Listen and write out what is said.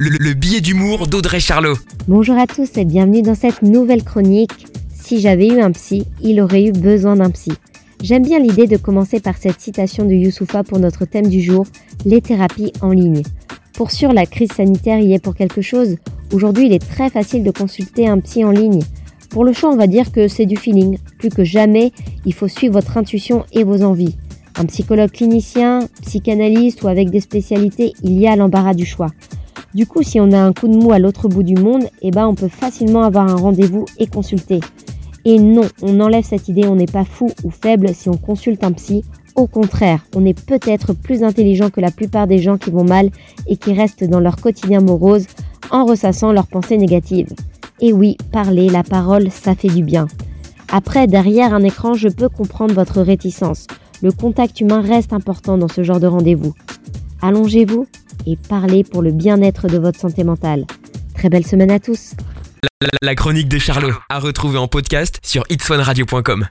le, le billet d'humour d'Audrey Charlot. Bonjour à tous et bienvenue dans cette nouvelle chronique. Si j'avais eu un psy, il aurait eu besoin d'un psy. J'aime bien l'idée de commencer par cette citation de Youssoufa pour notre thème du jour, les thérapies en ligne. Pour sûr, la crise sanitaire y est pour quelque chose. Aujourd'hui, il est très facile de consulter un psy en ligne. Pour le choix, on va dire que c'est du feeling. Plus que jamais, il faut suivre votre intuition et vos envies. Un psychologue clinicien, psychanalyste ou avec des spécialités, il y a l'embarras du choix. Du coup, si on a un coup de mou à l'autre bout du monde, eh ben, on peut facilement avoir un rendez-vous et consulter. Et non, on enlève cette idée, on n'est pas fou ou faible si on consulte un psy. Au contraire, on est peut-être plus intelligent que la plupart des gens qui vont mal et qui restent dans leur quotidien morose en ressassant leurs pensées négatives. Et oui, parler, la parole, ça fait du bien. Après, derrière un écran, je peux comprendre votre réticence le contact humain reste important dans ce genre de rendez-vous. Allongez-vous et parlez pour le bien-être de votre santé mentale. Très belle semaine à tous. La, la chronique de Charlot, à retrouver en podcast sur itswanradio.com.